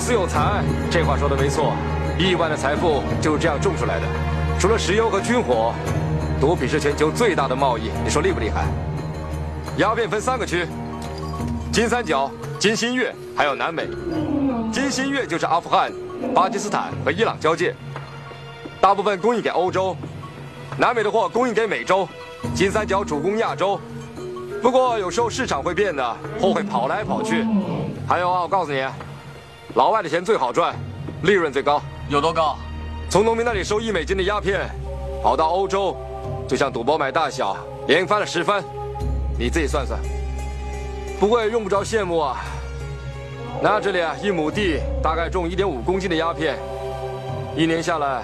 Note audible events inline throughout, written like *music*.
有土司有财，这话说的没错。亿万的财富就是这样种出来的。除了石油和军火，毒品是全球最大的贸易。你说厉不厉害？鸦片分三个区：金三角、金新月，还有南美。金新月就是阿富汗、巴基斯坦和伊朗交界，大部分供应给欧洲；南美的货供应给美洲。金三角主攻亚洲，不过有时候市场会变的，货会跑来跑去。还有啊，我告诉你。老外的钱最好赚，利润最高，有多高？从农民那里收一美金的鸦片，跑到欧洲，就像赌博买大小，连翻了十番。你自己算算，不过也用不着羡慕啊。那这里啊，一亩地大概种一点五公斤的鸦片，一年下来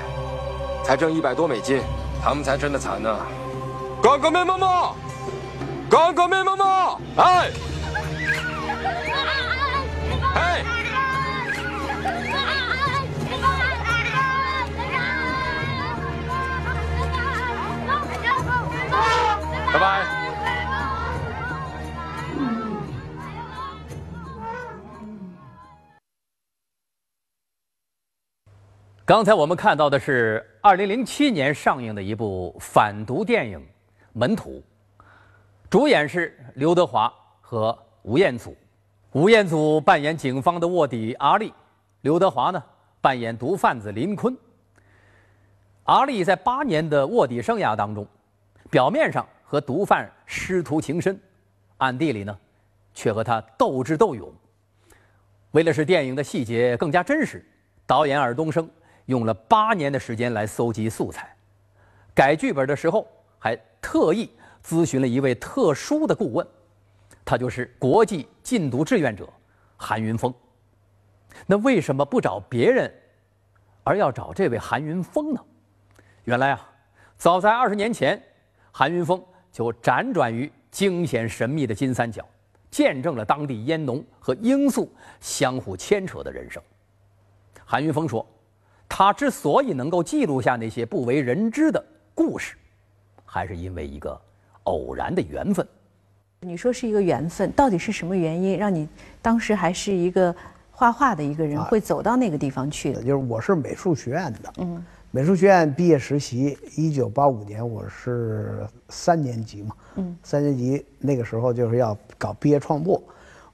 才挣一百多美金，他们才真的惨呢。干革命妈妈，干革命妈妈，哎，哎。刚才我们看到的是二零零七年上映的一部反毒电影《门徒》，主演是刘德华和吴彦祖。吴彦祖扮演警方的卧底阿力，刘德华呢扮演毒贩子林坤。阿力在八年的卧底生涯当中，表面上。和毒贩师徒情深，暗地里呢，却和他斗智斗勇。为了使电影的细节更加真实，导演尔冬升用了八年的时间来搜集素材。改剧本的时候，还特意咨询了一位特殊的顾问，他就是国际禁毒志愿者韩云峰。那为什么不找别人，而要找这位韩云峰呢？原来啊，早在二十年前，韩云峰。就辗转于惊险神秘的金三角，见证了当地烟农和罂粟相互牵扯的人生。韩云峰说：“他之所以能够记录下那些不为人知的故事，还是因为一个偶然的缘分。”你说是一个缘分，到底是什么原因让你当时还是一个画画的一个人，会走到那个地方去的？就是我是美术学院的，嗯。美术学院毕业实习，一九八五年我是三年级嘛，嗯，三年级那个时候就是要搞毕业创作，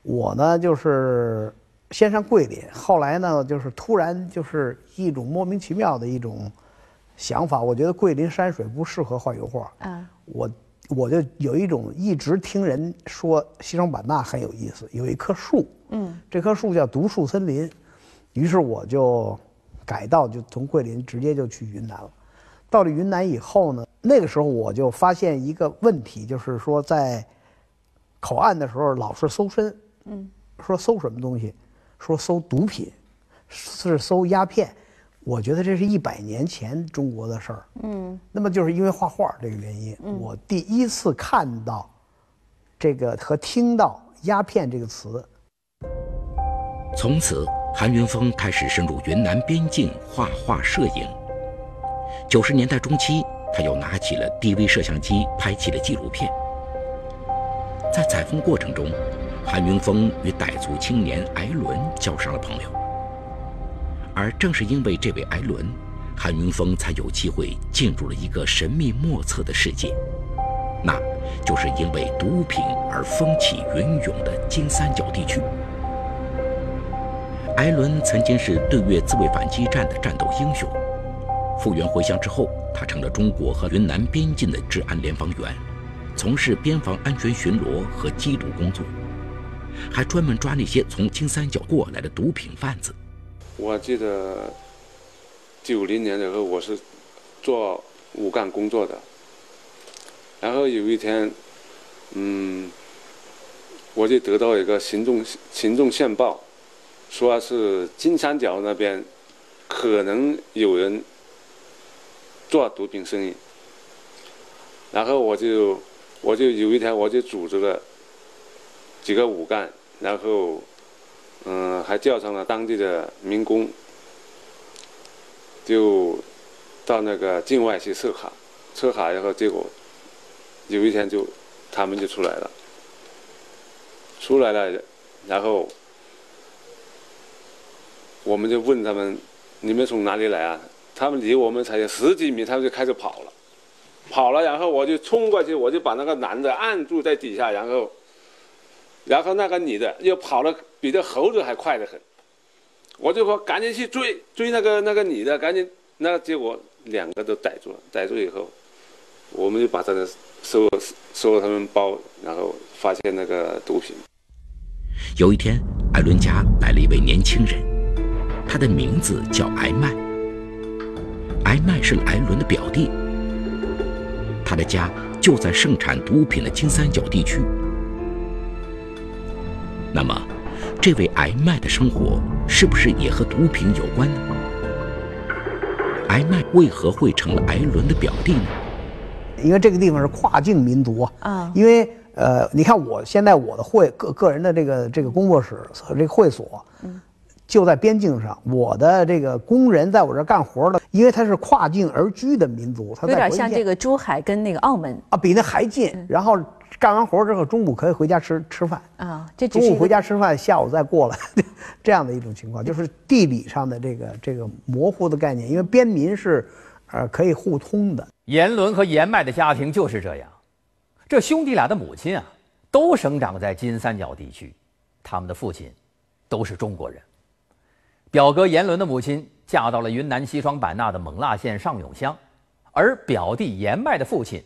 我呢就是先上桂林，后来呢就是突然就是一种莫名其妙的一种想法，我觉得桂林山水不适合画油画，嗯，我我就有一种一直听人说西双版纳很有意思，有一棵树，嗯，这棵树叫独树森林，于是我就。改道就从桂林直接就去云南了，到了云南以后呢，那个时候我就发现一个问题，就是说在口岸的时候老是搜身，嗯，说搜什么东西，说搜毒品，是搜鸦片，我觉得这是一百年前中国的事儿，嗯，那么就是因为画画这个原因，我第一次看到这个和听到鸦片这个词，从此。韩云峰开始深入云南边境画画摄影。九十年代中期，他又拿起了 DV 摄像机拍起了纪录片。在采风过程中，韩云峰与傣族青年艾伦交上了朋友。而正是因为这位艾伦，韩云峰才有机会进入了一个神秘莫测的世界，那就是因为毒品而风起云涌的金三角地区。艾伦曾经是对越自卫反击战的战斗英雄，复员回乡之后，他成了中国和云南边境的治安联防员，从事边防安全巡逻和缉毒工作，还专门抓那些从金三角过来的毒品贩子。我记得九零年的时候，我是做武干工作的，然后有一天，嗯，我就得到一个行动行动线报。说是金三角那边可能有人做毒品生意，然后我就我就有一天我就组织了几个武干，然后嗯还叫上了当地的民工，就到那个境外去设卡，设卡然后结果有一天就他们就出来了，出来了，然后。我们就问他们，你们从哪里来啊？他们离我们才有十几米，他们就开始跑了，跑了，然后我就冲过去，我就把那个男的按住在底下，然后，然后那个女的又跑了，比这猴子还快得很，我就说赶紧去追追那个那个女的，赶紧，那结果两个都逮住了，逮住以后，我们就把他的收收了他们包，然后发现那个毒品。有一天，艾伦家来了一位年轻人，他的名字叫艾麦。艾麦是艾伦的表弟，他的家就在盛产毒品的金三角地区。那么，这位艾麦的生活是不是也和毒品有关呢？艾麦为何会成了艾伦的表弟呢？因为这个地方是跨境民族啊。啊。因为呃，你看我现在我的会个个人的这个这个工作室和这个会所。嗯。就在边境上，我的这个工人在我这干活的，因为他是跨境而居的民族，他有点像这个珠海跟那个澳门啊，比那还近。然后干完活之后，中午可以回家吃吃饭啊，这中午回家吃饭，下午再过来，*laughs* 这样的一种情况，就是地理上的这个这个模糊的概念，因为边民是，呃，可以互通的。严伦和阎麦的家庭就是这样，这兄弟俩的母亲啊，都生长在金三角地区，他们的父亲都是中国人。表哥严伦的母亲嫁到了云南西双版纳的勐腊县上永乡，而表弟阎麦的父亲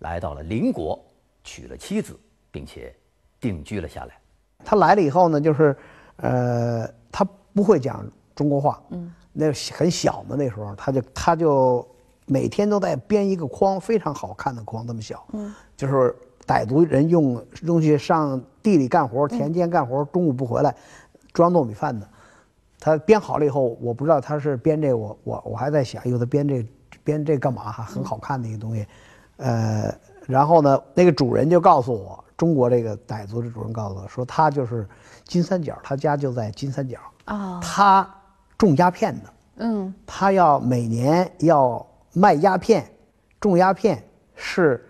来到了邻国，娶了妻子，并且定居了下来。他来了以后呢，就是，呃，他不会讲中国话，嗯，那很小嘛，那时候他就他就每天都在编一个筐，非常好看的筐，那么小，嗯，就是傣族人用东西上地里干活，田间干活，中午不回来，装糯米饭的。他编好了以后，我不知道他是编这，我我我还在想，有的编这编这干嘛哈？很好看的一个东西，呃，然后呢，那个主人就告诉我，中国这个傣族的主人告诉我说，他就是金三角，他家就在金三角。啊，他种鸦片的，嗯，他要每年要卖鸦片，种鸦片是，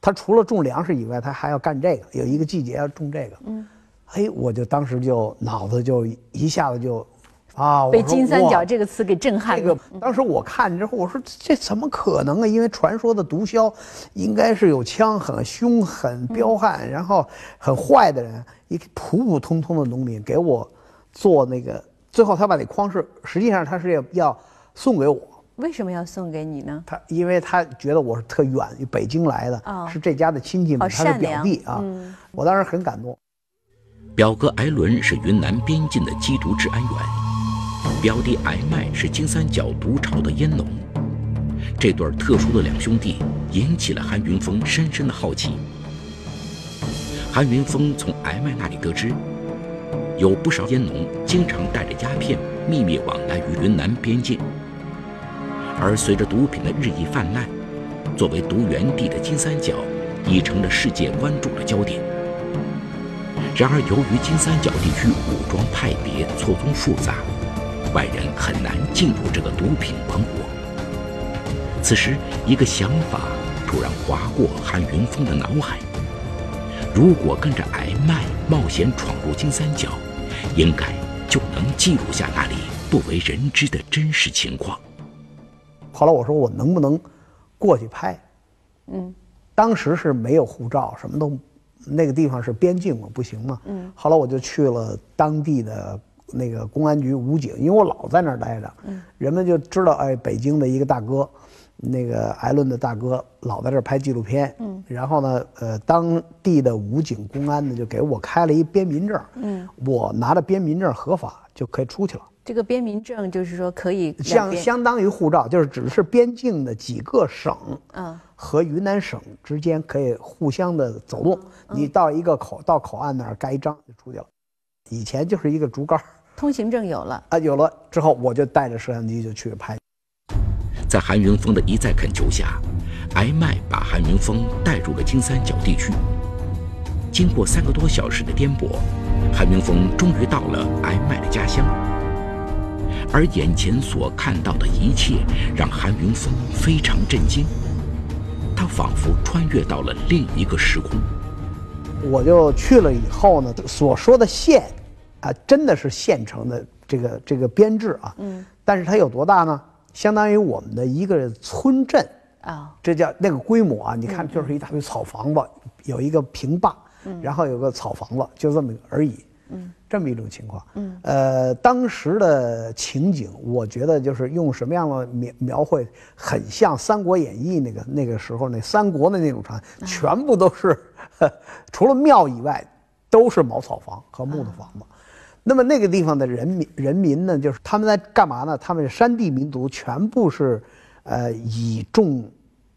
他除了种粮食以外，他还要干这个，有一个季节要种这个，嗯，哎，我就当时就脑子就一下子就。啊！被“金三角”这个词给震撼了。这个当时我看之后，我说这怎么可能啊？因为传说的毒枭，应该是有枪、很凶狠、彪悍，然后很坏的人。一个普普通通的农民给我做那个，最后他把那筐是，实际上他是要要送给我。为什么要送给你呢？他因为他觉得我是特远，北京来的，是这家的亲戚，他的表弟啊。我当时很感动。表哥艾伦是云南边境的缉毒治安员。表弟艾麦是金三角毒巢的烟农，这对特殊的两兄弟引起了韩云峰深深的好奇。韩云峰从艾麦那里得知，有不少烟农经常带着鸦片秘密往来于云南边境，而随着毒品的日益泛滥，作为毒源地的金三角已成了世界关注的焦点。然而，由于金三角地区武装派别错综复杂。外人很难进入这个毒品王国。此时，一个想法突然划过韩云峰的脑海：如果跟着挨麦冒险闯入金三角，应该就能记录下那里不为人知的真实情况。后来我说我能不能过去拍？嗯，当时是没有护照，什么都，那个地方是边境嘛，不行嘛。嗯，后来我就去了当地的。那个公安局武警，因为我老在那儿待着，人们就知道，哎，北京的一个大哥，那个艾伦的大哥老在这儿拍纪录片。嗯，然后呢，呃，当地的武警公安呢就给我开了一边民证。嗯，我拿着边民证合法就可以出去了。这个边民证就是说可以相相当于护照，就是只是边境的几个省，嗯，和云南省之间可以互相的走动。你到一个口到口岸那儿盖一章就出去了。以前就是一个竹竿。通行证有了啊，有了之后我就带着摄像机就去拍。在韩云峰的一再恳求下，艾麦把韩云峰带入了金三角地区。经过三个多小时的颠簸，韩云峰终于到了艾麦的家乡。而眼前所看到的一切让韩云峰非常震惊，他仿佛穿越到了另一个时空。我就去了以后呢，所说的县。啊，真的是县城的这个这个编制啊。嗯。但是它有多大呢？相当于我们的一个村镇啊，这叫那个规模啊。你看，就是一大堆草房子，有一个平坝，然后有个草房子，就这么而已。嗯。这么一种情况。嗯。呃，当时的情景，我觉得就是用什么样的描描绘，很像《三国演义》那个那个时候那三国的那种场景，全部都是 *laughs* 除了庙以外。都是茅草房和木头房子，那么那个地方的人民人民呢，就是他们在干嘛呢？他们山地民族全部是，呃，以种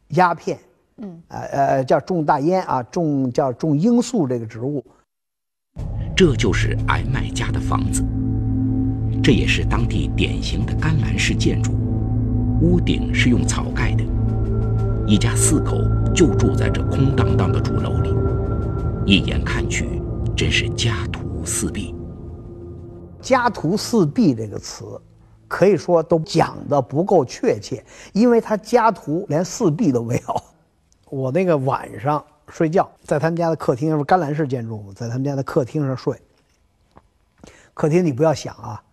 鸦片，嗯，呃呃，叫种大烟啊，种叫种罂粟这个植物。这就是艾麦家的房子，这也是当地典型的甘蓝式建筑，屋顶是用草盖的，一家四口就住在这空荡荡的主楼里，一眼看去。真是家徒四壁。家徒四壁这个词，可以说都讲的不够确切，因为他家徒连四壁都没有。我那个晚上睡觉，在他们家的客厅，是甘蓝式建筑，在他们家的客厅上睡。客厅你不要想啊，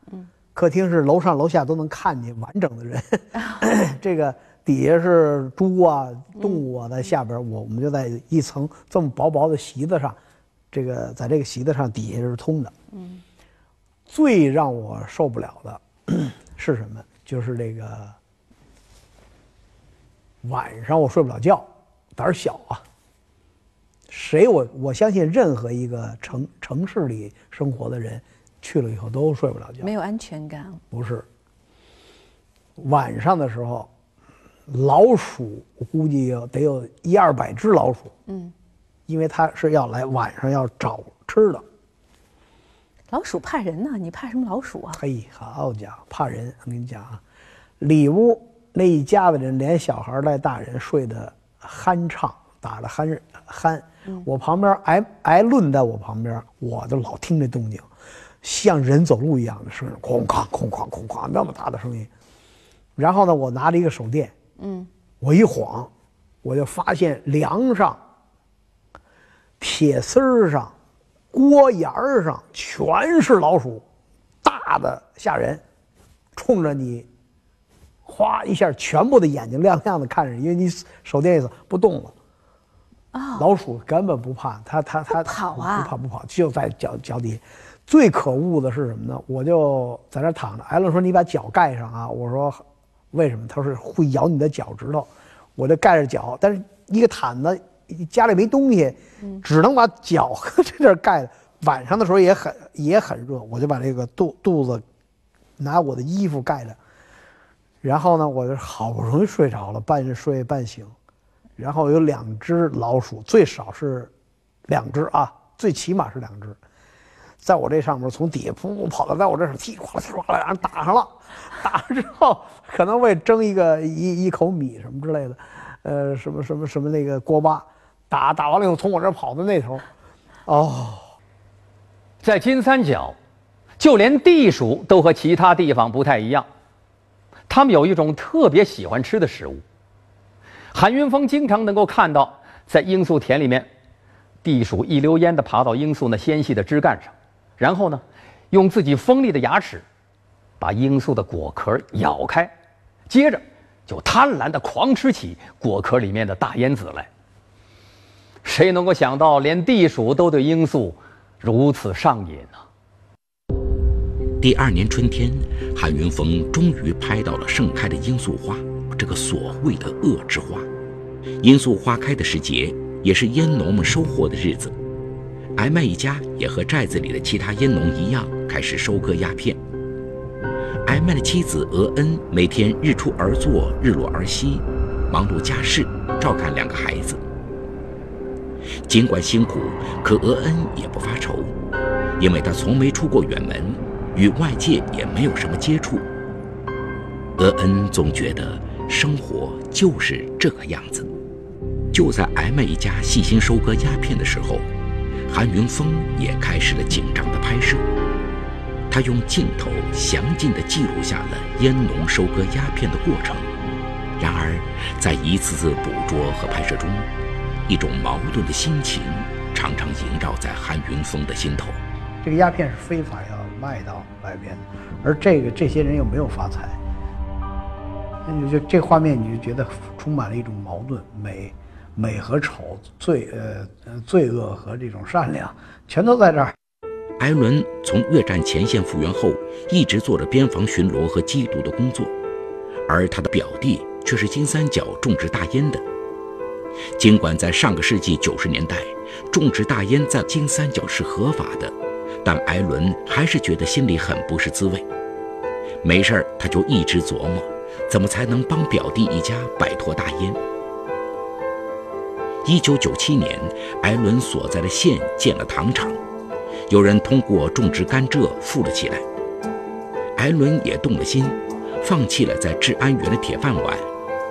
客厅是楼上楼下都能看见完整的人。*laughs* 这个底下是猪啊、动物啊，在下边，我我们就在一层这么薄薄的席子上。这个在这个席子上底下是通的。嗯，最让我受不了的 *clears throat* 是什么？就是这个晚上我睡不了觉，胆儿小啊。谁我我相信任何一个城城市里生活的人去了以后都睡不了觉，没有安全感。不是，晚上的时候，老鼠我估计有得有一二百只老鼠。嗯。因为它是要来晚上要找吃的。老鼠怕人呢，你怕什么老鼠啊？嘿，好家伙，怕人！我跟你讲啊，里屋那一家子人，连小孩带大人睡得酣畅，打得酣酣。我旁边挨挨论在我旁边，我就老听这动静，像人走路一样的声音，哐哐哐哐哐哐，那么大的声音。然后呢，我拿着一个手电，嗯，我一晃，我就发现梁上。铁丝儿上、锅沿儿上全是老鼠，大的吓人，冲着你，哗一下，全部的眼睛亮亮的看着你，因为你手电一子不动了。啊！老鼠根本不怕，它它它跑啊，不跑不跑，就在脚脚底。最可恶的是什么呢？我就在那躺着，艾伦说：“你把脚盖上啊！”我说：“为什么？”他说：“会咬你的脚趾头。”我就盖着脚，但是一个毯子。家里没东西，只能把脚和这地儿盖着。晚上的时候也很也很热，我就把这个肚肚子拿我的衣服盖着。然后呢，我就好不容易睡着了，半睡半醒。然后有两只老鼠，最少是两只啊，最起码是两只，在我这上面从底下噗噗跑到在我这上，踢哗啦哗啦，然后打上了。打上之后，可能为蒸一个一一口米什么之类的，呃，什么什么什么那个锅巴。打打完了以后，从我这跑到那头，哦，在金三角，就连地鼠都和其他地方不太一样，它们有一种特别喜欢吃的食物。韩云峰经常能够看到，在罂粟田里面，地鼠一溜烟的爬到罂粟那纤细的枝干上，然后呢，用自己锋利的牙齿，把罂粟的果壳咬开，接着就贪婪的狂吃起果壳里面的大烟子来。谁能够想到，连地鼠都对罂粟如此上瘾呢？第二年春天，韩云峰终于拍到了盛开的罂粟花，这个所谓的恶之花。罂粟花开的时节，也是烟农们收获的日子。艾麦一家也和寨子里的其他烟农一样，开始收割鸦片。艾麦的妻子俄恩每天日出而作，日落而息，忙碌家事，照看两个孩子。尽管辛苦，可俄恩也不发愁，因为他从没出过远门，与外界也没有什么接触。俄恩总觉得生活就是这个样子。就在艾麦一家细心收割鸦片的时候，韩云峰也开始了紧张的拍摄。他用镜头详尽地记录下了烟农收割鸦片的过程。然而，在一次次捕捉和拍摄中，一种矛盾的心情常常萦绕在韩云峰的心头。这个鸦片是非法要卖到外边的，而这个这些人又没有发财，那你就这画面你就觉得充满了一种矛盾，美美和丑，罪呃罪恶和这种善良，全都在这儿。艾伦从越战前线复员后，一直做着边防巡逻和缉毒的工作，而他的表弟却是金三角种植大烟的。尽管在上个世纪九十年代，种植大烟在金三角是合法的，但艾伦还是觉得心里很不是滋味。没事儿，他就一直琢磨，怎么才能帮表弟一家摆脱大烟。一九九七年，艾伦所在的县建了糖厂。有人通过种植甘蔗富了起来，艾伦也动了心，放弃了在治安员的铁饭碗，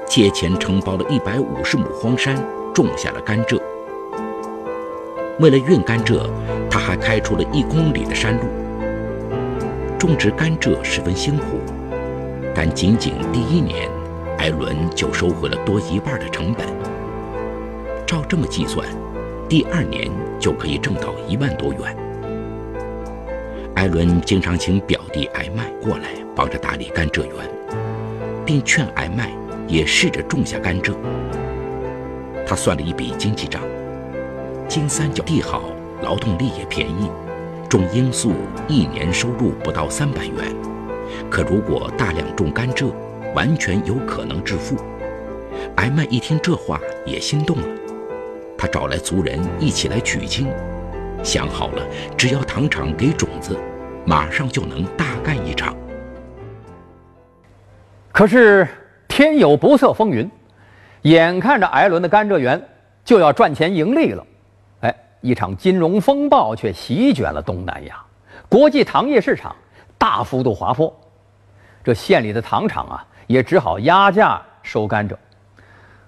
借钱承包了一百五十亩荒山，种下了甘蔗。为了运甘蔗，他还开出了一公里的山路。种植甘蔗十分辛苦，但仅仅第一年，艾伦就收回了多一半的成本。照这么计算，第二年就可以挣到一万多元。艾伦经常请表弟艾麦过来帮着打理甘蔗园，并劝艾麦也试着种下甘蔗。他算了一笔经济账：金三角地好，劳动力也便宜，种罂粟一年收入不到三百元。可如果大量种甘蔗，完全有可能致富。艾麦一听这话也心动了，他找来族人一起来取经。想好了，只要糖厂给种子，马上就能大干一场。可是天有不测风云，眼看着艾伦的甘蔗园就要赚钱盈利了，哎，一场金融风暴却席卷了东南亚，国际糖业市场大幅度滑坡，这县里的糖厂啊也只好压价收甘蔗，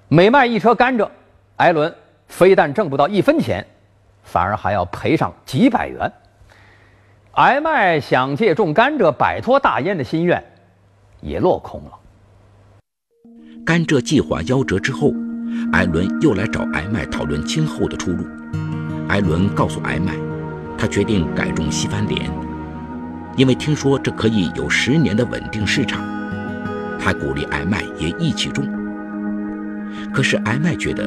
每卖一车甘蔗，艾伦非但挣不到一分钱。反而还要赔上几百元。艾麦想借种甘蔗摆脱大烟的心愿，也落空了。甘蔗计划夭折之后，艾伦又来找艾麦讨论今后的出路。艾伦告诉艾麦，他决定改种西番莲，因为听说这可以有十年的稳定市场，他鼓励艾麦也一起种。可是艾麦觉得。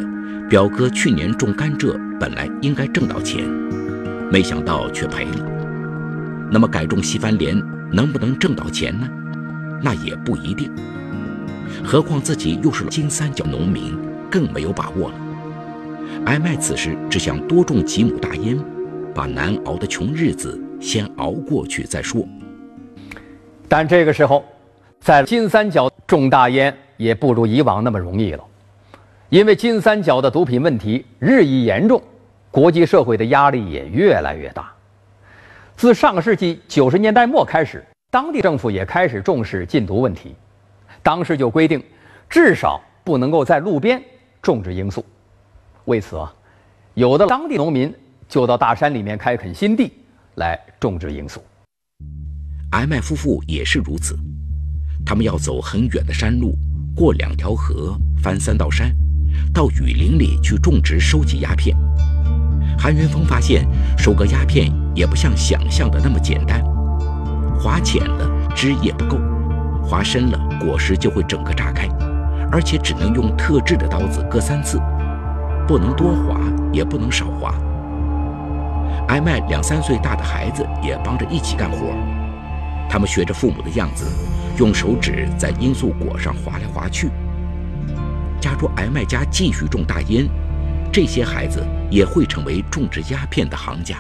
表哥去年种甘蔗，本来应该挣到钱，没想到却赔了。那么改种西番莲能不能挣到钱呢？那也不一定。何况自己又是金三角农民，更没有把握了。艾麦此时只想多种几亩大烟，把难熬的穷日子先熬过去再说。但这个时候，在金三角种大烟也不如以往那么容易了。因为金三角的毒品问题日益严重，国际社会的压力也越来越大。自上个世纪九十年代末开始，当地政府也开始重视禁毒问题，当时就规定，至少不能够在路边种植罂粟。为此啊，有的当地农民就到大山里面开垦新地来种植罂粟。艾麦夫妇也是如此，他们要走很远的山路，过两条河，翻三道山。到雨林里去种植、收集鸦片。韩元峰发现，收割鸦片也不像想象的那么简单。花浅了，枝叶不够；划深了，果实就会整个炸开，而且只能用特制的刀子割三次，不能多划，也不能少划。艾麦两三岁大的孩子也帮着一起干活，他们学着父母的样子，用手指在罂粟果上划来划去。假如艾麦家继续种大烟，这些孩子也会成为种植鸦片的行家。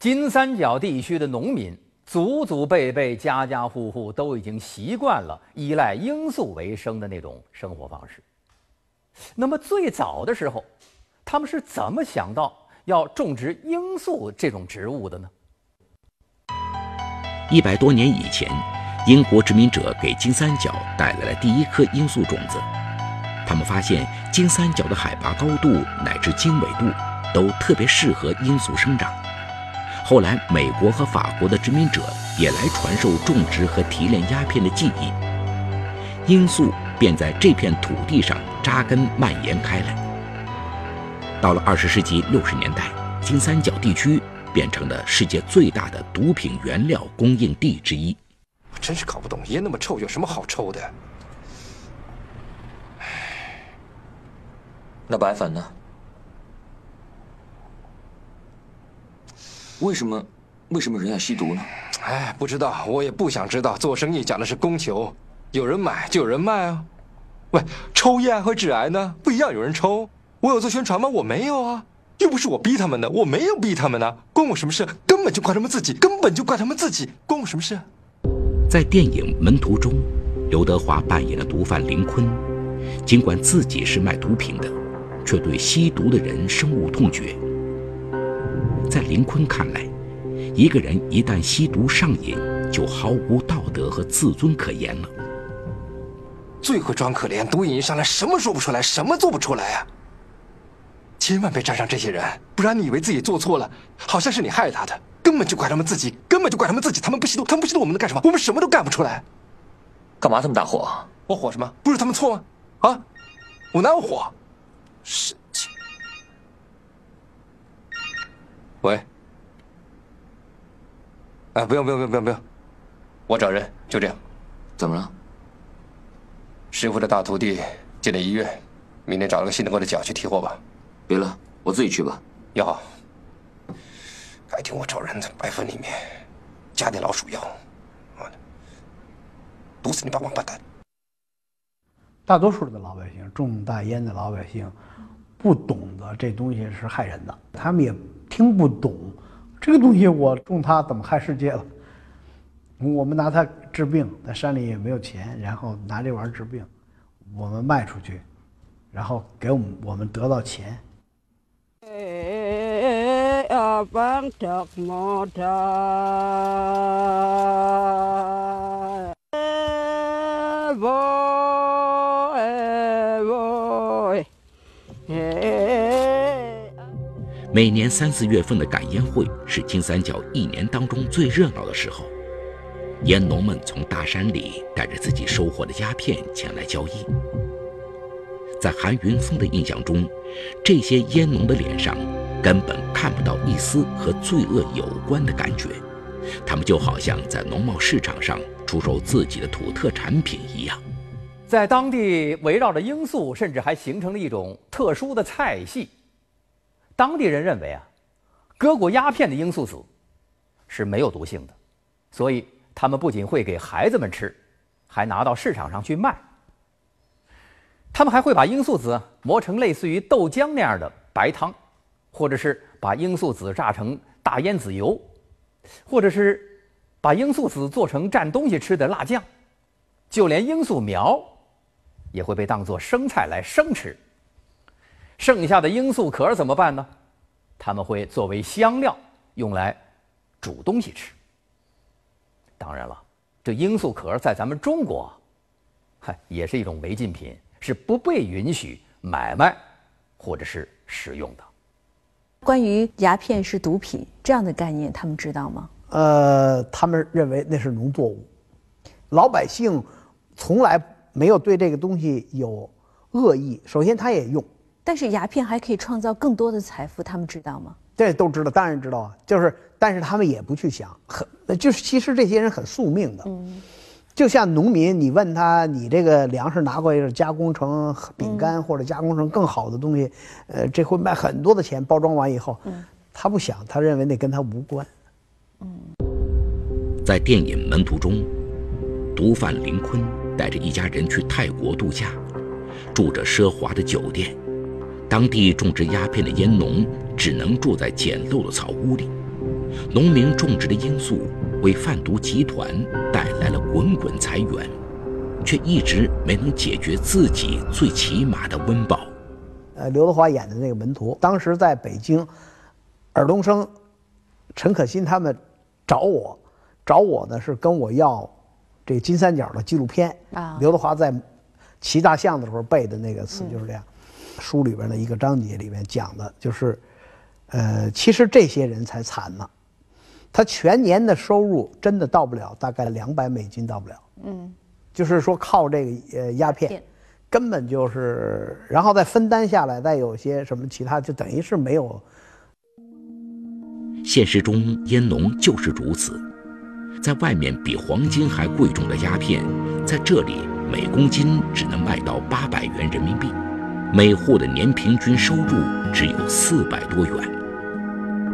金三角地区的农民祖祖辈辈、家家户户都已经习惯了依赖罂粟为生的那种生活方式。那么最早的时候，他们是怎么想到要种植罂粟这种植物的呢？一百多年以前。英国殖民者给金三角带来了第一颗罂粟种子，他们发现金三角的海拔高度乃至经纬度都特别适合罂粟生长。后来，美国和法国的殖民者也来传授种植和提炼鸦片的技艺，罂粟便在这片土地上扎根蔓延开来。到了二十世纪六十年代，金三角地区变成了世界最大的毒品原料供应地之一。我真是搞不懂，烟那么臭，有什么好抽的？那白粉呢？为什么？为什么人要吸毒呢？哎，不知道，我也不想知道。做生意讲的是供求，有人买就有人卖啊。喂，抽烟和致癌呢不一样，有人抽。我有做宣传吗？我没有啊，又不是我逼他们的，我没有逼他们呢，关我什么事？根本就怪他们自己，根本就怪他们自己，关我什么事？在电影《门徒》中，刘德华扮演的毒贩林坤，尽管自己是卖毒品的，却对吸毒的人深恶痛绝。在林坤看来，一个人一旦吸毒上瘾，就毫无道德和自尊可言了。最会装可怜，毒瘾一上来，什么说不出来，什么做不出来啊！千万别沾上这些人，不然你以为自己做错了，好像是你害他的，根本就怪他们自己，根本就怪他们自己。他们不吸毒，他们不吸毒，我们能干什么？我们什么都干不出来。干嘛这么大火？我火什么？不是他们错吗？啊，我哪有火？神喂。哎，不用不用不用不用不用，我找人，就这样。怎么了？师傅的大徒弟进了医院，明天找了个信得过的脚去提货吧。别了，我自己去吧。也好。改天我找人在白粉里面加点老鼠药，毒死你帮王八蛋！大多数的老百姓，种大烟的老百姓，不懂得这东西是害人的，他们也听不懂。这个东西我种它怎么害世界了？我们拿它治病，在山里也没有钱，然后拿这玩意儿治病，我们卖出去，然后给我们我们得到钱。每年三四月份的赶烟会是金三角一年当中最热闹的时候，烟农们从大山里带着自己收获的鸦片前来交易。在韩云峰的印象中，这些烟农的脸上根本看不到一丝和罪恶有关的感觉，他们就好像在农贸市场上出售自己的土特产品一样。在当地围绕着罂粟，甚至还形成了一种特殊的菜系。当地人认为啊，割过鸦片的罂粟籽是没有毒性的，所以他们不仅会给孩子们吃，还拿到市场上去卖。他们还会把罂粟籽磨成类似于豆浆那样的白汤，或者是把罂粟籽榨成大烟籽油，或者是把罂粟籽做成蘸东西吃的辣酱，就连罂粟苗也会被当作生菜来生吃。剩下的罂粟壳怎么办呢？他们会作为香料用来煮东西吃。当然了，这罂粟壳在咱们中国，嗨，也是一种违禁品，是不被允许买卖或者是使用的。关于鸦片是毒品这样的概念，他们知道吗？呃，他们认为那是农作物，老百姓从来没有对这个东西有恶意。首先，他也用。但是鸦片还可以创造更多的财富，他们知道吗？这都知道，当然知道啊。就是，但是他们也不去想，很就是其实这些人很宿命的。嗯，就像农民，你问他，你这个粮食拿过来加工成饼干或者加工成更好的东西，呃，这会卖很多的钱。包装完以后，他不想，他认为那跟他无关。嗯，在电影《门徒》中，毒贩林坤带着一家人去泰国度假，住着奢华的酒店。当地种植鸦片的烟农只能住在简陋的草屋里，农民种植的罂粟为贩毒集团带来了滚滚财源，却一直没能解决自己最起码的温饱。呃，刘德华演的那个门徒，当时在北京，尔冬升、陈可辛他们找我，找我呢是跟我要这金三角的纪录片啊。刘德华在骑大象的时候背的那个词就是这样。书里边的一个章节里面讲的就是，呃，其实这些人才惨呢，他全年的收入真的到不了大概两百美金，到不了。嗯，就是说靠这个呃鸦片，根本就是，然后再分担下来，再有些什么其他，就等于是没有。现实中烟农就是如此，在外面比黄金还贵重的鸦片，在这里每公斤只能卖到八百元人民币，每户的年平均收入只有四百多元。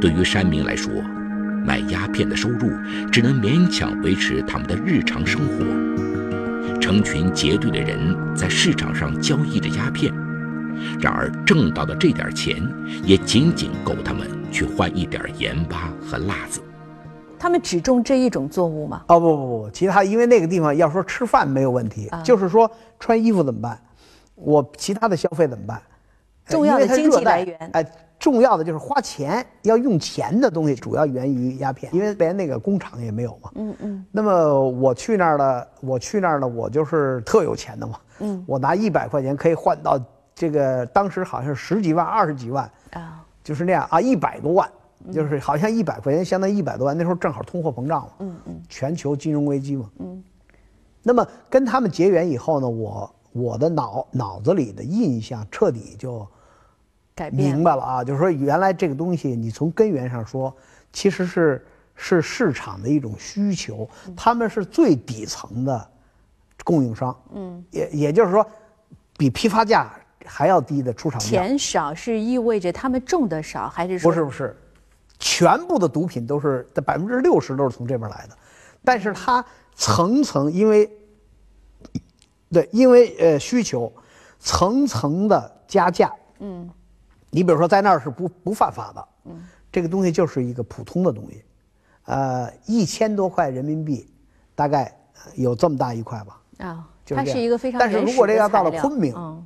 对于山民来说，卖鸦片的收入只能勉强维持他们的日常生活。成群结队的人在市场上交易着鸦片，然而挣到的这点钱也仅仅够他们去换一点盐巴和辣子。他们只种这一种作物吗？哦不不不，其他因为那个地方要说吃饭没有问题，就是说穿衣服怎么办？我其他的消费怎么办？重要的经济来源哎。重要的就是花钱要用钱的东西，主要源于鸦片，因为连那个工厂也没有嘛。嗯嗯。那么我去那儿了，我去那儿了，我就是特有钱的嘛。嗯。我拿一百块钱可以换到这个当时好像十几万、二十几万啊，就是那样啊，一百多万，就是好像一百块钱相当于一百多万。那时候正好通货膨胀嘛。嗯嗯。全球金融危机嘛。嗯。那么跟他们结缘以后呢，我我的脑脑子里的印象彻底就改。明白了啊，就是说原来这个东西，你从根源上说，其实是是市场的一种需求，他们是最底层的供应商，嗯，也也就是说，比批发价还要低的出厂价。钱少是意味着他们种的少，还是说不是不是，全部的毒品都是的百分之六十都是从这边来的，但是它层层因为，对，因为呃需求，层层的加价，嗯。你比如说，在那儿是不不犯法的，嗯，这个东西就是一个普通的东西，呃，一千多块人民币，大概有这么大一块吧，啊，它是一个非常但是如果这要到了昆明，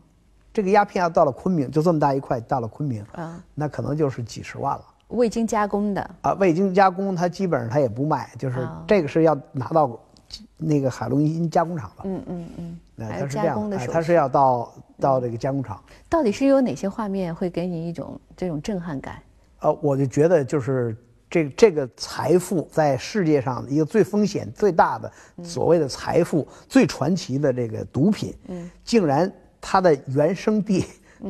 这个鸦片要到了昆明，就这么大一块到了昆明，啊，那可能就是几十万了。未经加工的啊，未经加工，它基本上它也不卖，就是这个是要拿到那个海洛因加工厂吧，嗯嗯嗯。还有加工的它是要到到这个加工厂。到底是有哪些画面会给你一种这种震撼感？呃，我就觉得就是这这个财富在世界上一个最风险最大的所谓的财富最传奇的这个毒品，嗯，竟然它的原生地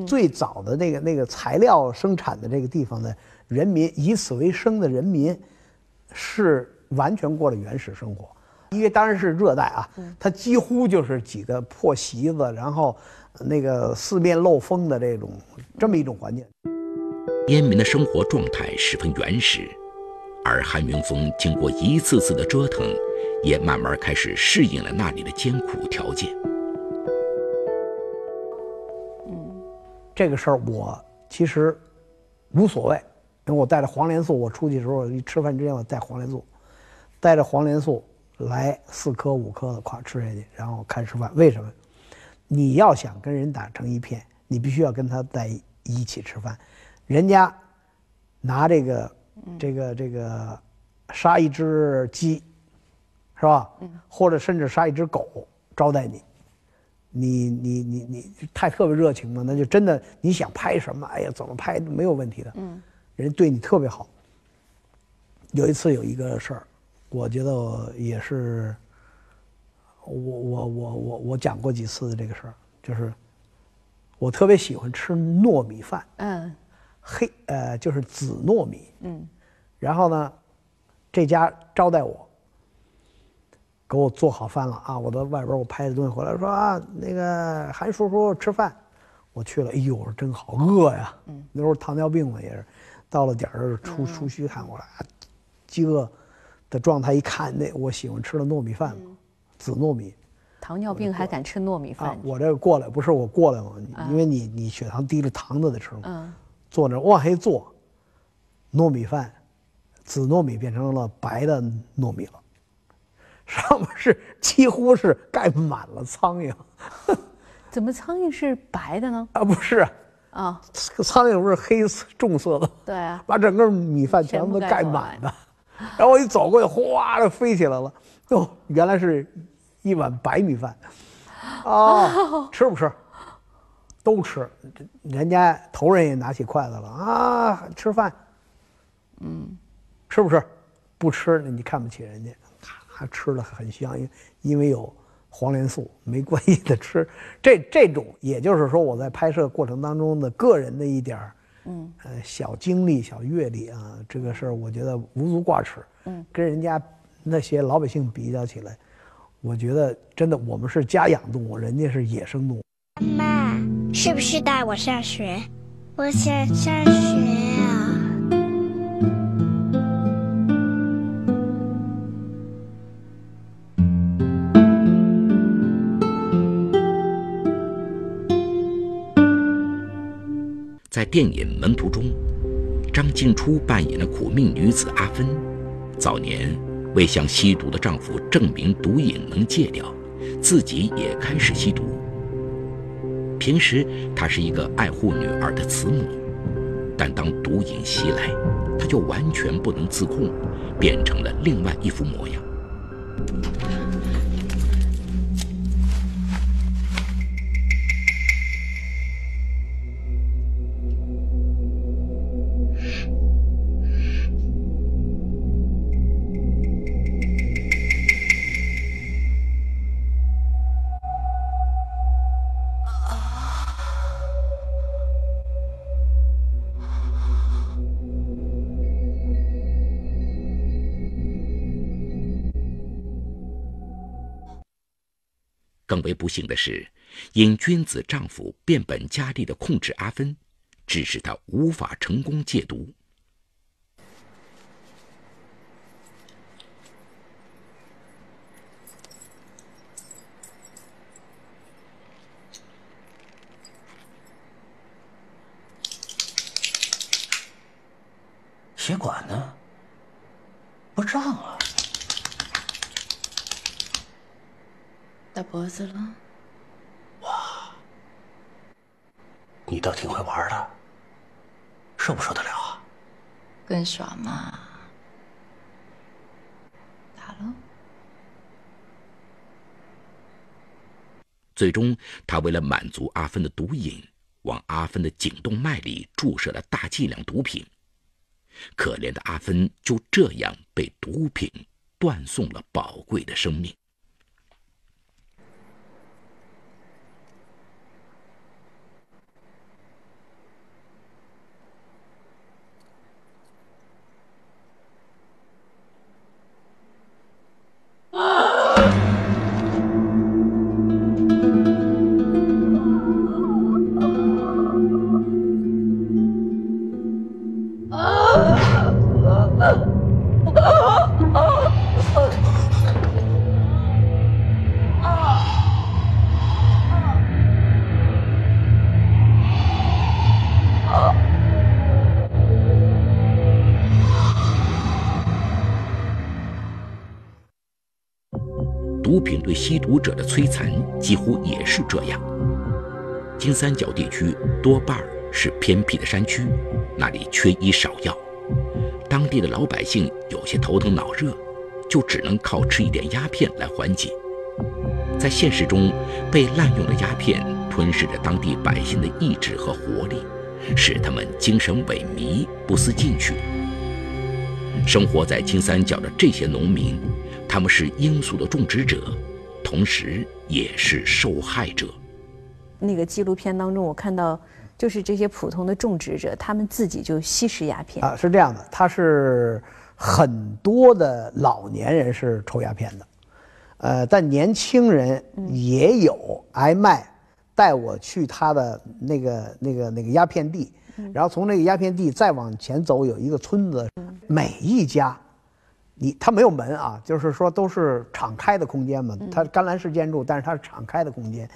最早的那个那个材料生产的这个地方的人民以此为生的人民，是完全过了原始生活。因为当然是热带啊，它几乎就是几个破席子，然后那个四面漏风的这种这么一种环境。烟民的生活状态十分原始，而韩云峰经过一次次的折腾，也慢慢开始适应了那里的艰苦条件。嗯，这个事儿我其实无所谓，因为我带着黄连素，我出去的时候一吃饭之前我带黄连素，带着黄连素。来四颗五颗的，咵吃下去，然后开始吃饭。为什么？你要想跟人打成一片，你必须要跟他在一起吃饭。人家拿这个、这个、这个杀一只鸡，是吧？或者甚至杀一只狗招待你，你你你你太特别热情了，那就真的你想拍什么？哎呀，怎么拍都没有问题的。嗯，人对你特别好。有一次有一个事儿。我觉得也是，我我我我我讲过几次这个事儿，就是我特别喜欢吃糯米饭，嗯，黑呃就是紫糯米，嗯，然后呢，这家招待我，给我做好饭了啊，我到外边我拍的东西回来，说啊那个韩叔叔吃饭，我去了，哎呦我说真好，饿呀，嗯，那时候糖尿病嘛也是，到了点儿出出虚汗，我说饥饿。的状态一看，那我喜欢吃的糯米饭嘛，紫糯米。糖尿病还敢吃糯米饭？我这个过来不是我过来吗？因为你你血糖低了，糖都得吃嘛。嗯。坐那往下一坐，糯米饭，紫糯米变成了白的糯米了，上面是几乎是盖满了苍蝇。*laughs* 怎么苍蝇是白的呢？啊，不是。啊。苍蝇不是黑重色的。对啊。把整个米饭全部都盖满的。然后我一走过去，哗就飞起来了。哟，原来是一碗白米饭，啊，吃不吃？都吃。人家头人也拿起筷子了啊，吃饭。嗯，吃不吃？不吃，你看不起人家。咔，吃的很香，因因为有黄连素，没关系的吃。这这种，也就是说，我在拍摄过程当中的个人的一点嗯，呃，小经历、小阅历啊，这个事儿我觉得无足挂齿。嗯，跟人家那些老百姓比较起来，我觉得真的我们是家养动物，人家是野生动物。妈，是不是带我上学？我想上学在电影《门徒》中，张静初扮演的苦命女子阿芬，早年为向吸毒的丈夫证明毒瘾能戒掉，自己也开始吸毒。平时她是一个爱护女儿的慈母，但当毒瘾袭来，她就完全不能自控，变成了另外一副模样。为不幸的是，因君子丈夫变本加厉的控制阿芬，致使她无法成功戒毒。血管呢？不胀啊！打脖子了？哇，你倒挺会玩的，受不受得了啊？更爽嘛！打喽。最终，他为了满足阿芬的毒瘾，往阿芬的颈动脉里注射了大剂量毒品。可怜的阿芬就这样被毒品断送了宝贵的生命。金三角地区多半是偏僻的山区，那里缺医少药，当地的老百姓有些头疼脑热，就只能靠吃一点鸦片来缓解。在现实中，被滥用的鸦片吞噬着当地百姓的意志和活力，使他们精神萎靡、不思进取。生活在金三角的这些农民。他们是罂粟的种植者，同时也是受害者。那个纪录片当中，我看到，就是这些普通的种植者，他们自己就吸食鸦片啊，是这样的。他是很多的老年人是抽鸦片的，呃，但年轻人也有挨卖，带我去他的那个那个那个鸦片地，然后从那个鸦片地再往前走，有一个村子，每一家。你他没有门啊，就是说都是敞开的空间嘛。它干栏式建筑，但是它是敞开的空间。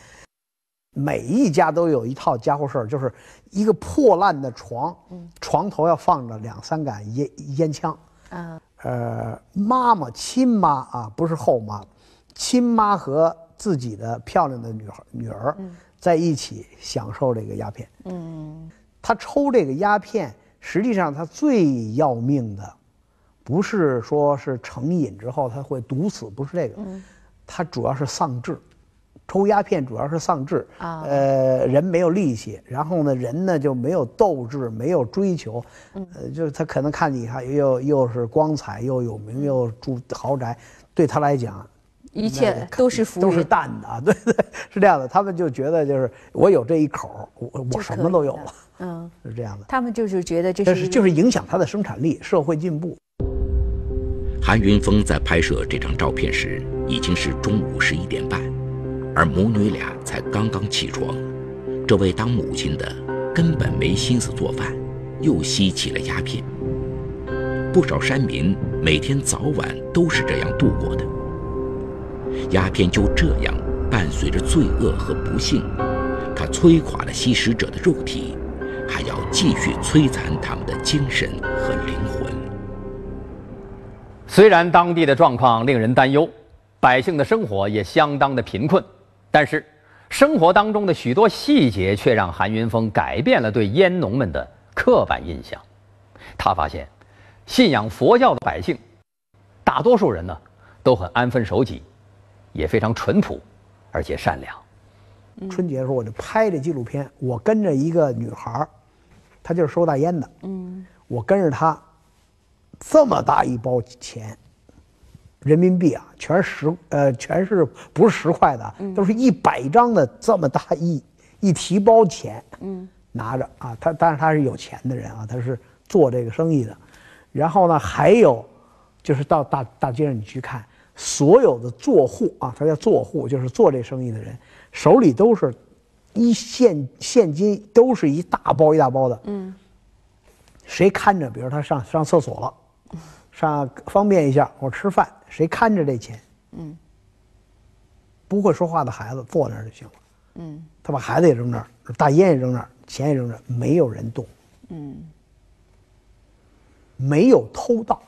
每一家都有一套家伙事儿，就是一个破烂的床，床头要放着两三杆烟烟枪。啊，呃，妈妈亲妈啊，不是后妈，亲妈和自己的漂亮的女孩女儿在一起享受这个鸦片。嗯，他抽这个鸦片，实际上他最要命的。不是说是成瘾之后他会毒死，不是这个，他主要是丧志，抽鸦片主要是丧志啊，呃，人没有力气，然后呢，人呢就没有斗志，没有追求，呃，就是他可能看你看又又是光彩又有名又住豪宅，对他来讲，一切都是浮云，都是淡的啊，*laughs* 对对，是这样的。他们就觉得就是我有这一口，我我什么都有了，嗯，是这样的。他们就是觉得这是就是影响他的生产力、社会进步。韩云峰在拍摄这张照片时已经是中午十一点半，而母女俩才刚刚起床。这位当母亲的根本没心思做饭，又吸起了鸦片。不少山民每天早晚都是这样度过的。鸦片就这样伴随着罪恶和不幸，它摧垮了吸食者的肉体，还要继续摧残他们的精神和灵魂。虽然当地的状况令人担忧，百姓的生活也相当的贫困，但是生活当中的许多细节却让韩云峰改变了对烟农们的刻板印象。他发现，信仰佛教的百姓，大多数人呢都很安分守己。也非常淳朴，而且善良。春节的时候，我就拍这纪录片。我跟着一个女孩儿，她就是收大烟的。嗯，我跟着她，这么大一包钱，人民币啊，全是十呃，全是不是十块的，都是一百张的这么大一一提包钱。嗯，拿着啊，他当然他是有钱的人啊，他是做这个生意的。然后呢，还有就是到大大街上你去看。所有的做户啊，他叫做户，就是做这生意的人，手里都是一现现金，都是一大包一大包的。嗯。谁看着？比如他上上厕所了，上方便一下，我吃饭，谁看着这钱？嗯。不会说话的孩子坐那儿就行了。嗯。他把孩子也扔那儿，大烟也扔那儿，钱也扔那儿，没有人动。嗯。没有偷盗。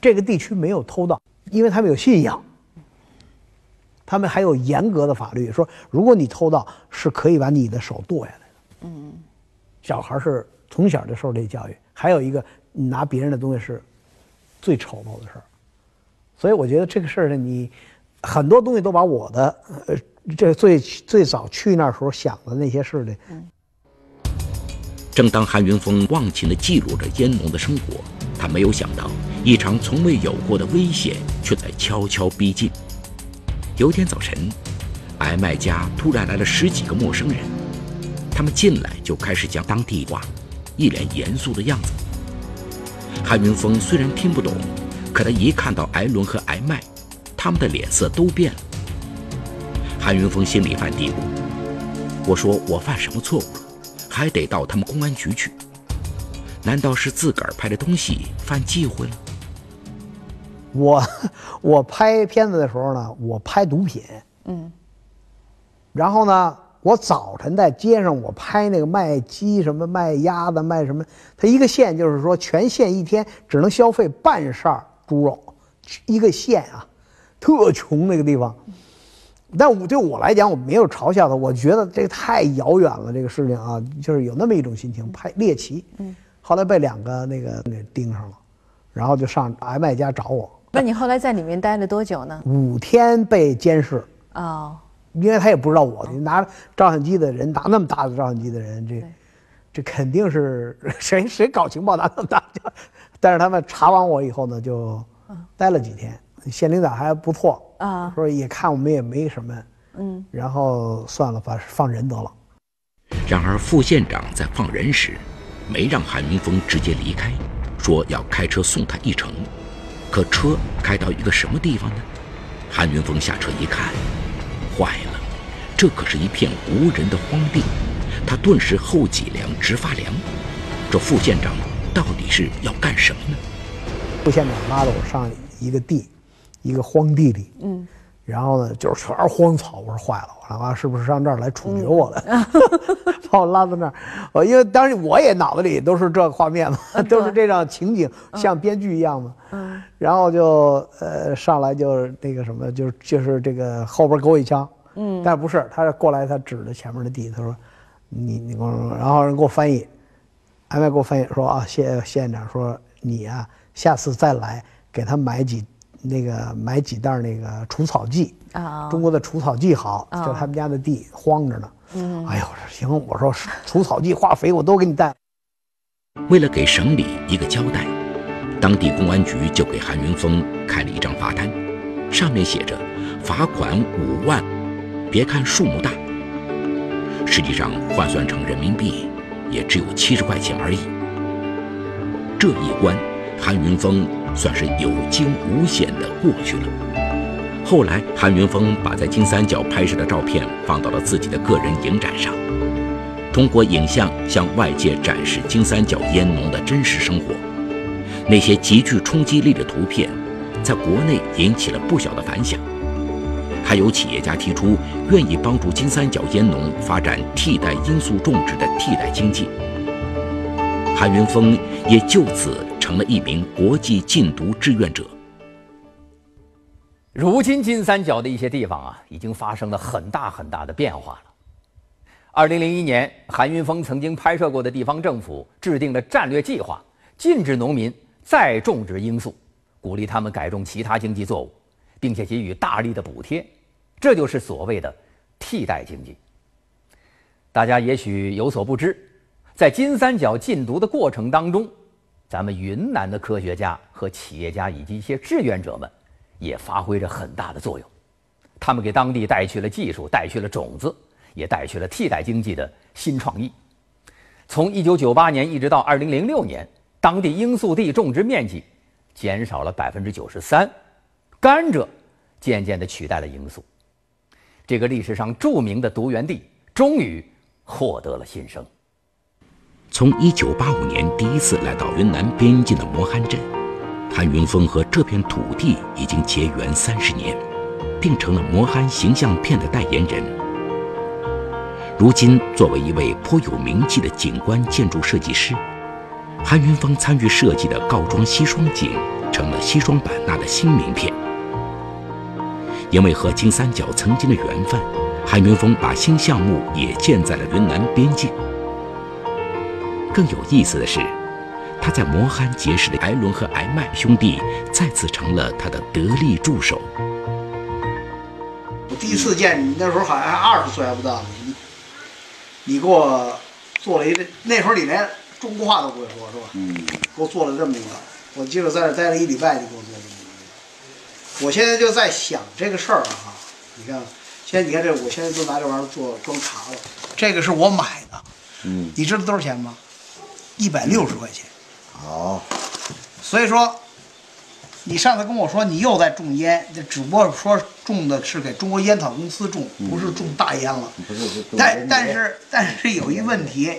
这个地区没有偷盗。因为他们有信仰，他们还有严格的法律，说如果你偷盗，是可以把你的手剁下来的。嗯，小孩是从小就受这教育。还有一个，你拿别人的东西是最丑陋的事儿。所以我觉得这个事儿呢，你很多东西都把我的呃，这最最早去那时候想的那些事的。正当韩云峰忘情地记录着烟农的生活，他没有想到。一场从未有过的危险却在悄悄逼近。有天早晨，艾麦家突然来了十几个陌生人，他们进来就开始讲当地话，一脸严肃的样子。韩云峰虽然听不懂，可他一看到艾伦和艾麦，他们的脸色都变了。韩云峰心里犯嘀咕：我说我犯什么错误了，还得到他们公安局去？难道是自个儿拍的东西犯忌讳了？我我拍片子的时候呢，我拍毒品，嗯，然后呢，我早晨在街上我拍那个卖鸡什么卖鸭子卖什么，他一个县就是说全县一天只能消费半扇猪肉，一个县啊，特穷那个地方。但我对我来讲，我没有嘲笑他，我觉得这个太遥远了，这个事情啊，就是有那么一种心情，拍猎奇。嗯，后来被两个那个给盯上了，然后就上挨卖家找我。那你后来在里面待了多久呢？五天被监视哦，因为他也不知道我拿照相机的人，拿那么大的照相机的人，这这肯定是 *laughs* 谁谁搞情报拿那么大。*laughs* 但是他们查完我以后呢，就待了几天。县领导还不错啊，说也看我们也没什么，嗯，然后算了，把放人得了。然而副县长在放人时，没让韩云峰直接离开，说要开车送他一程。可车开到一个什么地方呢？韩云峰下车一看，坏了，这可是一片无人的荒地。他顿时后脊梁直发凉。这副县长到底是要干什么呢？副县长拉着我上一个地，一个荒地里。嗯。然后呢，就是全是荒草。我说坏了，我他妈，是不是上这儿来处决我了？*laughs* 把我拉到那儿，我因为当时我也脑子里都是这个画面嘛，*laughs* 都是这样情景，像编剧一样嘛。嗯。然后就呃上来就那个什么，就就是这个后边给我一枪。嗯。但不是，他过来，他指着前面的地，他说：“你你跟我说。”然后人给我翻译，安排给我翻译说：“啊，谢谢县长说你啊，下次再来给他买几。”那个买几袋那个除草剂啊，中国的除草剂好，就他们家的地荒着呢。嗯，哎呦，我说行，我说除草剂、化肥我都给你带。为了给省里一个交代，当地公安局就给韩云峰开了一张罚单，上面写着“罚款五万”，别看数目大，实际上换算成人民币也只有七十块钱而已。这一关，韩云峰算是有惊无险地过去了。后来，韩云峰把在金三角拍摄的照片放到了自己的个人影展上，通过影像向外界展示金三角烟农的真实生活。那些极具冲击力的图片，在国内引起了不小的反响。还有企业家提出愿意帮助金三角烟农发展替代罂粟种植的替代经济。韩云峰也就此成了一名国际禁毒志愿者。如今金三角的一些地方啊，已经发生了很大很大的变化了。二零零一年，韩云峰曾经拍摄过的地方政府制定了战略计划，禁止农民再种植罂粟，鼓励他们改种其他经济作物，并且给予大力的补贴，这就是所谓的替代经济。大家也许有所不知。在金三角禁毒的过程当中，咱们云南的科学家和企业家以及一些志愿者们，也发挥着很大的作用。他们给当地带去了技术，带去了种子，也带去了替代经济的新创意。从1998年一直到2006年，当地罂粟地种植面积减少了93%，甘蔗渐渐地取代了罂粟。这个历史上著名的毒源地终于获得了新生。从1985年第一次来到云南边境的磨憨镇，韩云峰和这片土地已经结缘三十年，并成了磨憨形象片的代言人。如今，作为一位颇有名气的景观建筑设计师，韩云峰参与设计的告庄西双景成了西双版纳的新名片。因为和金三角曾经的缘分，韩云峰把新项目也建在了云南边境。更有意思的是，他在摩罕结识的艾伦和艾麦兄弟再次成了他的得力助手。我第一次见你，那时候好像还二十岁还不到呢。你，你给我做了一个，那时候你连中国话都不会说，是吧？嗯。给我做了这么一个，我记得在这待了一礼拜，你给我做这么一个。我现在就在想这个事儿哈，你看，现在你看这，我现在就拿这玩意儿做装茶了。这个是我买的，嗯，你知道多少钱吗？一百六十块钱，好，所以说，你上次跟我说你又在种烟，这只不过说种的是给中国烟草公司种，不是种大烟了。不是，但但是但是有一问题，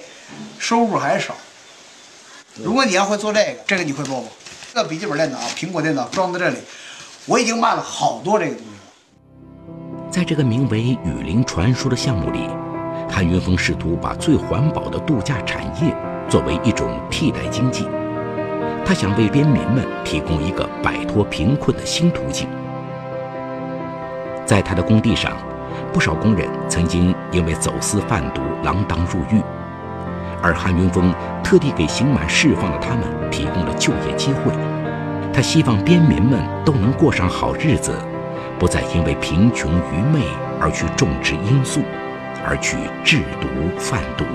收入还少。如果你要会做这个，这个你会做吗？这个笔记本电脑、苹果电脑装在这里，我已经卖了好多这个东西了。在这个名为“雨林传说”的项目里，韩云峰试图把最环保的度假产业。作为一种替代经济，他想为边民们提供一个摆脱贫困的新途径。在他的工地上，不少工人曾经因为走私贩毒锒铛入狱，而韩云峰特地给刑满释放的他们提供了就业机会。他希望边民们都能过上好日子，不再因为贫穷愚昧而去种植罂粟，而去制毒贩毒。